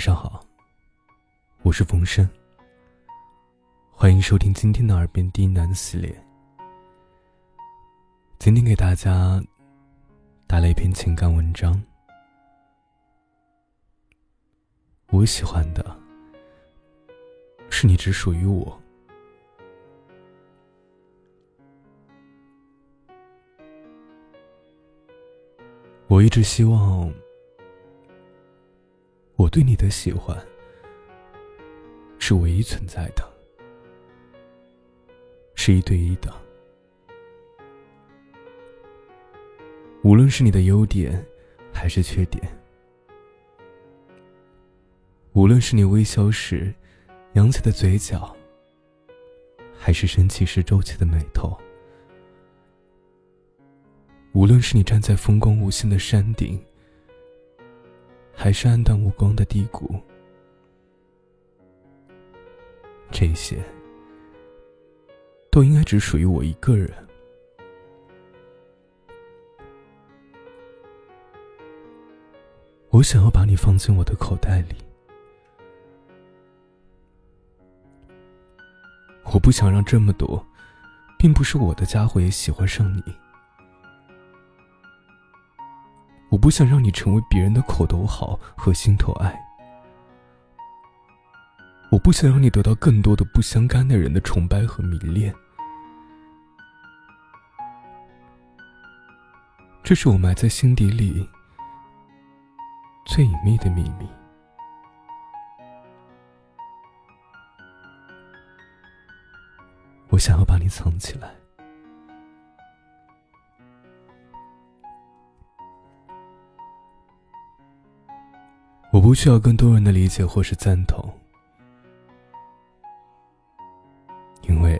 晚上好，我是冯生。欢迎收听今天的耳边低喃系列。今天给大家带来一篇情感文章。我喜欢的是你只属于我。我一直希望。我对你的喜欢是唯一存在的，是一对一的。无论是你的优点还是缺点，无论是你微笑时扬起的嘴角，还是生气时皱起的眉头，无论是你站在风光无限的山顶。还是暗淡无光的低谷，这些都应该只属于我一个人。我想要把你放进我的口袋里，我不想让这么多并不是我的家伙也喜欢上你。不想让你成为别人的口头好和心头爱，我不想让你得到更多的不相干的人的崇拜和迷恋，这是我埋在心底里最隐秘的秘密。我想要把你藏起来。我不需要更多人的理解或是赞同，因为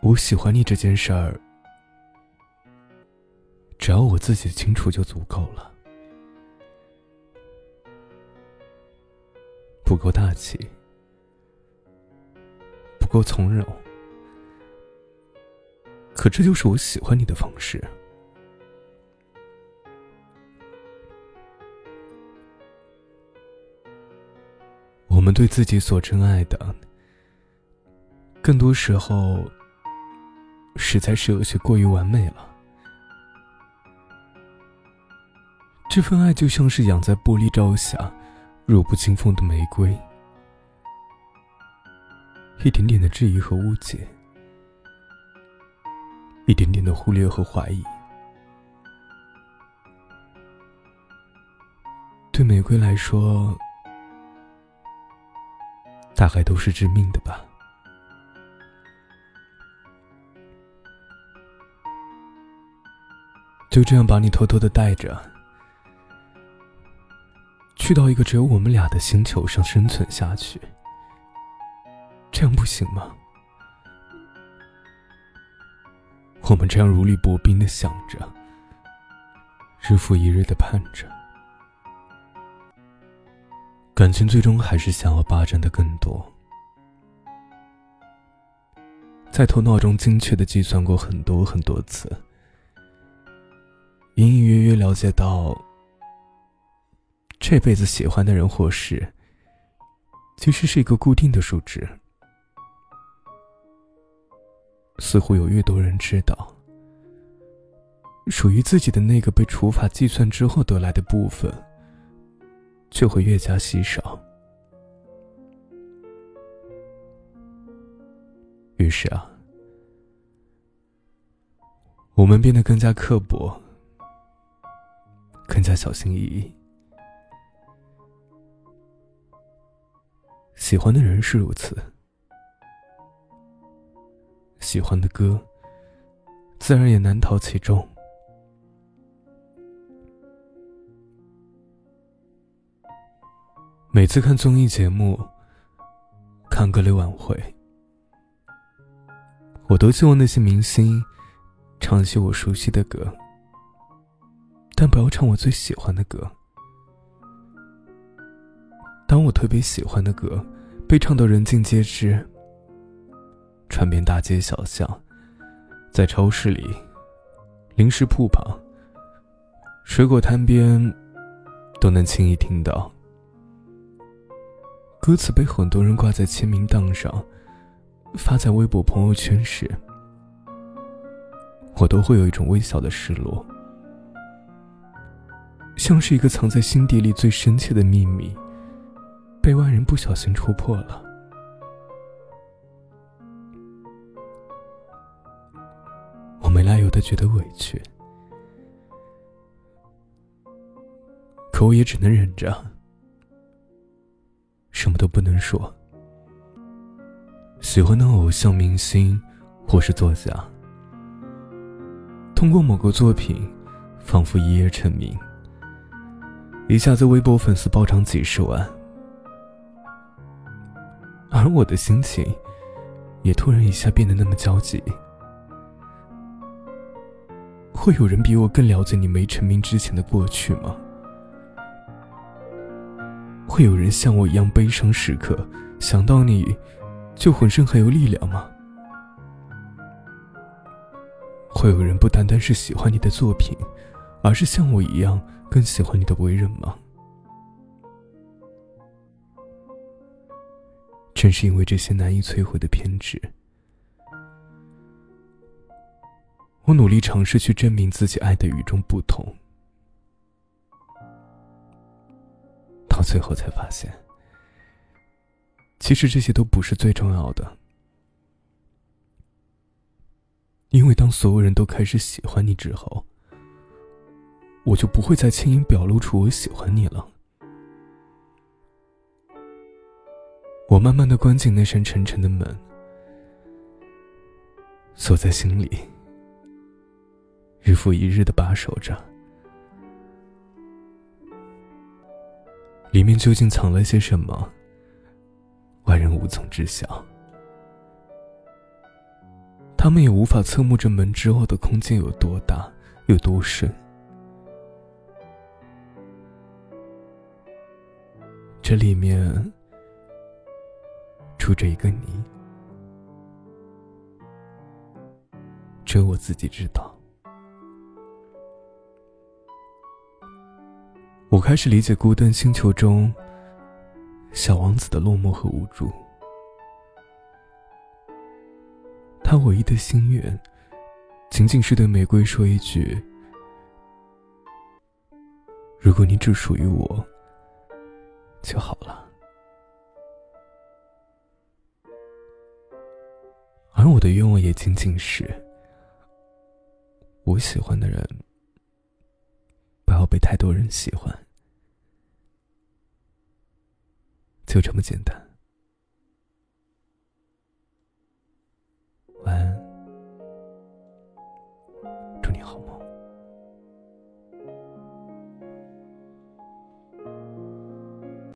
我喜欢你这件事儿，只要我自己清楚就足够了。不够大气，不够从容，可这就是我喜欢你的方式。我们对自己所珍爱的，更多时候实在是有些过于完美了。这份爱就像是养在玻璃罩下、弱不禁风的玫瑰，一点点的质疑和误解，一点点的忽略和怀疑，对玫瑰来说。大概都是致命的吧。就这样把你偷偷的带着，去到一个只有我们俩的星球上生存下去，这样不行吗？我们这样如履薄冰的想着，日复一日的盼着。感情最终还是想要霸占的更多，在头脑中精确的计算过很多很多次，隐隐约约了解到，这辈子喜欢的人或事，其实是一个固定的数值。似乎有越多人知道，属于自己的那个被除法计算之后得来的部分。就会越加稀少。于是啊，我们变得更加刻薄，更加小心翼翼。喜欢的人是如此，喜欢的歌，自然也难逃其中。每次看综艺节目、看歌类晚会，我都希望那些明星唱一些我熟悉的歌，但不要唱我最喜欢的歌。当我特别喜欢的歌被唱到人尽皆知，传遍大街小巷，在超市里、零食铺旁、水果摊边，都能轻易听到。歌词被很多人挂在签名档上，发在微博朋友圈时，我都会有一种微小的失落，像是一个藏在心底里最深切的秘密，被外人不小心戳破了。我没来由的觉得委屈，可我也只能忍着，什么都不能说。喜欢的偶像明星或是作家，通过某个作品，仿佛一夜成名，一下子微博粉丝暴涨几十万，而我的心情，也突然一下变得那么焦急。会有人比我更了解你没成名之前的过去吗？会有人像我一样悲伤时刻想到你，就浑身很有力量吗？会有人不单单是喜欢你的作品，而是像我一样更喜欢你的为人吗？正是因为这些难以摧毁的偏执。我努力尝试去证明自己爱的与众不同，最后才发现，其实这些都不是最重要的。因为当所有人都开始喜欢你之后，我就不会再轻易表露出我喜欢你了。我慢慢的关紧那扇沉沉的门，锁在心里。日复一日的把守着，里面究竟藏了些什么？外人无从知晓，他们也无法侧目这门之后的空间有多大，有多深。这里面住着一个你，只有我自己知道。我开始理解《孤单星球》中小王子的落寞和无助。他唯一的心愿，仅仅是对玫瑰说一句：“如果你只属于我，就好了。”而我的愿望也仅仅是，我喜欢的人。被太多人喜欢，就这么简单。